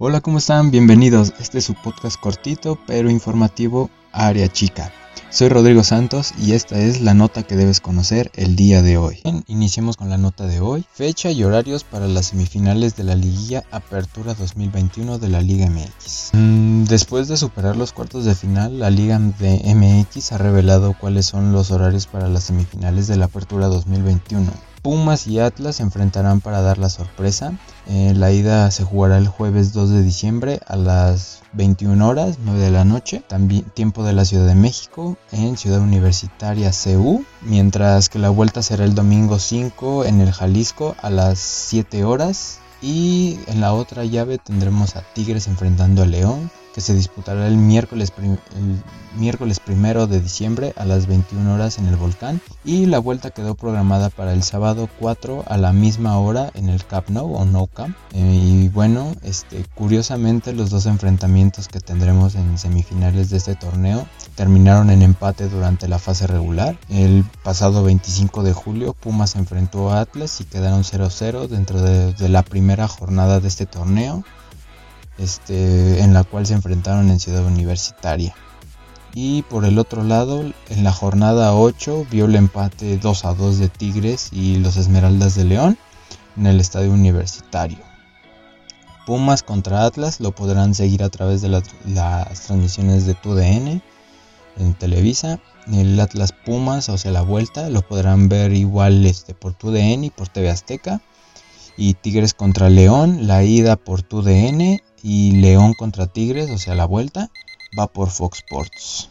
Hola, ¿cómo están? Bienvenidos. Este es su podcast cortito pero informativo Área Chica. Soy Rodrigo Santos y esta es la nota que debes conocer el día de hoy. Bien, iniciemos con la nota de hoy. Fecha y horarios para las semifinales de la liguilla Apertura 2021 de la Liga MX. Mm, después de superar los cuartos de final, la Liga de MX ha revelado cuáles son los horarios para las semifinales de la Apertura 2021. Pumas y Atlas se enfrentarán para dar la sorpresa. Eh, la ida se jugará el jueves 2 de diciembre a las 21 horas, 9 de la noche, también tiempo de la Ciudad de México, en Ciudad Universitaria CU, mientras que la vuelta será el domingo 5 en el Jalisco a las 7 horas. Y en la otra llave tendremos a Tigres enfrentando a León, que se disputará el miércoles, primero de diciembre a las 21 horas en el volcán y la vuelta quedó programada para el sábado 4 a la misma hora en el Camp Nou o No Camp. Eh, y bueno este curiosamente los dos enfrentamientos que tendremos en semifinales de este torneo terminaron en empate durante la fase regular. El pasado 25 de julio Pumas enfrentó a Atlas y quedaron 0-0 dentro de la primera jornada de este torneo este, en la cual se enfrentaron en Ciudad Universitaria. Y por el otro lado, en la jornada 8 vio el empate 2 a 2 de Tigres y los Esmeraldas de León en el estadio universitario. Pumas contra Atlas lo podrán seguir a través de las transmisiones de TUDN en Televisa. El Atlas Pumas, o sea, la vuelta, lo podrán ver igual este, por TUDN y por TV Azteca. Y Tigres contra León, la ida por TUDN y León contra Tigres, o sea, la vuelta, va por Fox Sports.